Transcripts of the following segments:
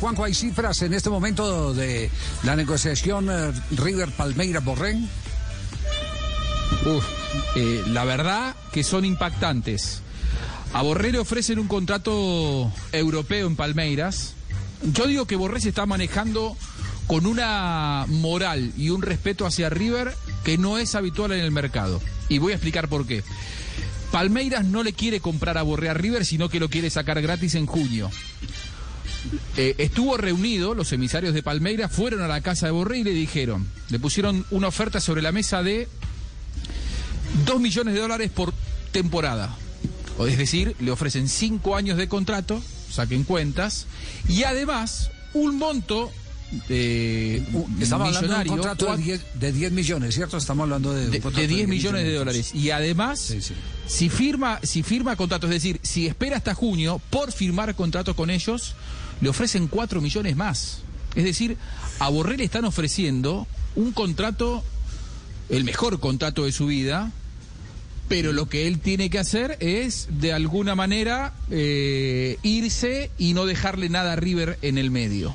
Juanjo, hay cifras en este momento de la negociación eh, River Palmeira Borrén. Uf, eh, la verdad que son impactantes. A Borré le ofrecen un contrato europeo en Palmeiras. Yo digo que Borré se está manejando con una moral y un respeto hacia River que no es habitual en el mercado. Y voy a explicar por qué. Palmeiras no le quiere comprar a Borré a River, sino que lo quiere sacar gratis en junio. Eh, estuvo reunido, los emisarios de Palmeiras fueron a la casa de Borré y le dijeron, le pusieron una oferta sobre la mesa de 2 millones de dólares por temporada. O es decir, le ofrecen 5 años de contrato, saquen cuentas, y además un monto eh, Estamos hablando de un contrato de cua- 10, de 10 millones, ¿cierto? Estamos hablando de, de, contrato de 10 millones de dólares. Y además, Sí, sí. si firma, si firma contrato, es decir, si espera hasta junio por firmar contrato con ellos, le ofrecen 4 millones más. Es decir, a Borrell le están ofreciendo un contrato, el mejor contrato de su vida, pero lo que él tiene que hacer es, de alguna manera, eh, irse y no dejarle nada a River en el medio.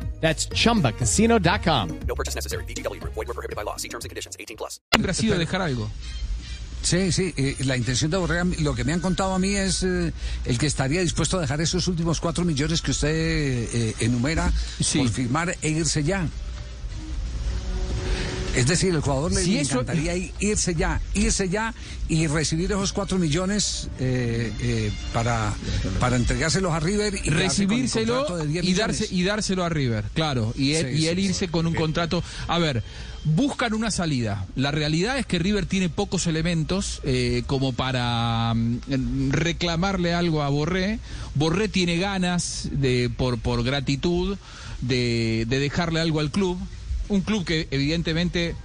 That's chumbacasino.com. No purchase necessary. VGW Group. Void were prohibited by law. See terms and conditions. 18 plus. siempre ha sido dejar algo. Sí, sí, eh, la intención de Borré, lo que me han contado a mí es eh, el que estaría dispuesto a dejar esos últimos 4 millones que usted eh, enumera Sí. por firmar e irse ya. Es decir, el jugador le eso- encantaría irse ya, irse ya y recibir esos 4 millones eh, eh, para, para entregárselos a River y recibírselo contrato de 10 y, darse, y dárselo a River, claro, y él, Sí, y él sí, irse sí. con un contrato. A ver, buscan una salida. La realidad es que River tiene pocos elementos eh, como para mm, reclamarle algo a Borré. Borré tiene ganas de, por, por gratitud de, de dejarle algo al club. Un club que evidentemente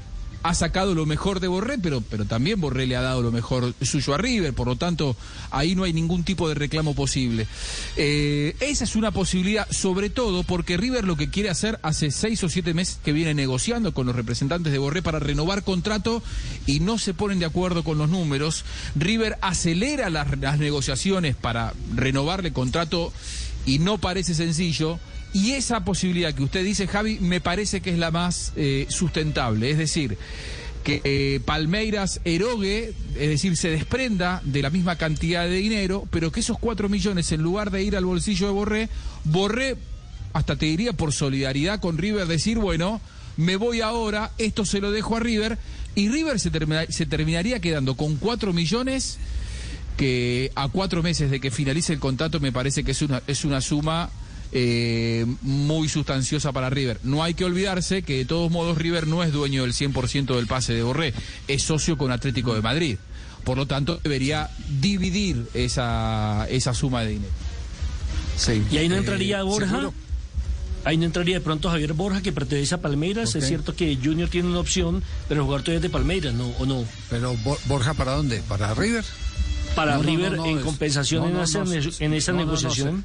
ha sacado lo mejor de Borré, pero, pero también Borré le ha dado lo mejor suyo a River, por lo tanto, ahí no hay ningún tipo de reclamo posible. Eh, esa es una posibilidad, sobre todo porque River lo que quiere hacer hace seis o siete meses que viene negociando con los representantes de Borré para renovar contrato y no se ponen de acuerdo con los números. River acelera las, las negociaciones para renovarle contrato y no parece sencillo. Y esa posibilidad que usted dice, Javi, me parece que es la más eh, sustentable. Es decir, que eh, Palmeiras erogue, es decir, se desprenda de la misma cantidad de dinero, pero que esos cuatro millones, en lugar de ir al bolsillo de Borré, Borré, hasta te diría por solidaridad con River, decir, bueno, me voy ahora, esto se lo dejo a River, y River se, se terminaría quedando con cuatro millones que a cuatro meses de que finalice el contrato me parece que es una, es una suma eh, muy sustanciosa para River. No hay que olvidarse que de todos modos River no es dueño del 100% del pase de Borré, es socio con Atlético de Madrid. Por lo tanto, debería dividir esa, esa suma de dinero. Sí. Y ahí no Eh, entraría Borja. seguro. Ahí no entraría de pronto Javier Borja, que pertenece a Palmeiras. Es cierto que Junior tiene una opción, pero el jugador todavía es de Palmeiras, ¿no? ¿O no? Pero Bo- Borja, ¿para dónde? ¿Para River? Para River, no, no, en compensación no, en, esa, en esa no, no, no, negociación.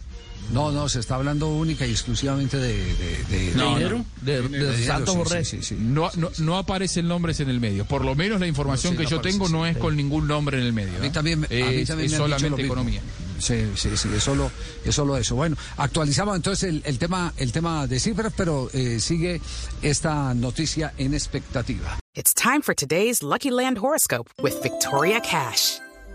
No, no, se está hablando única y exclusivamente de... de, de- No, de- dinero? De, de Santos sí, Borré. sí, sí, sí. No, no, no aparecen nombres en el medio. Por lo menos la información No, sí, que no yo aparece, tengo no sí. es con ningún nombre en el medio. A mí también, a mí es, también es me han dicho lo solamente economía. Sí, sí, sí, es solo, es solo eso. Bueno, actualizamos entonces el, el tema, el tema de cifras, pero eh, sigue esta noticia en expectativa. It's time for today's Lucky Land horoscope with Victoria Cash.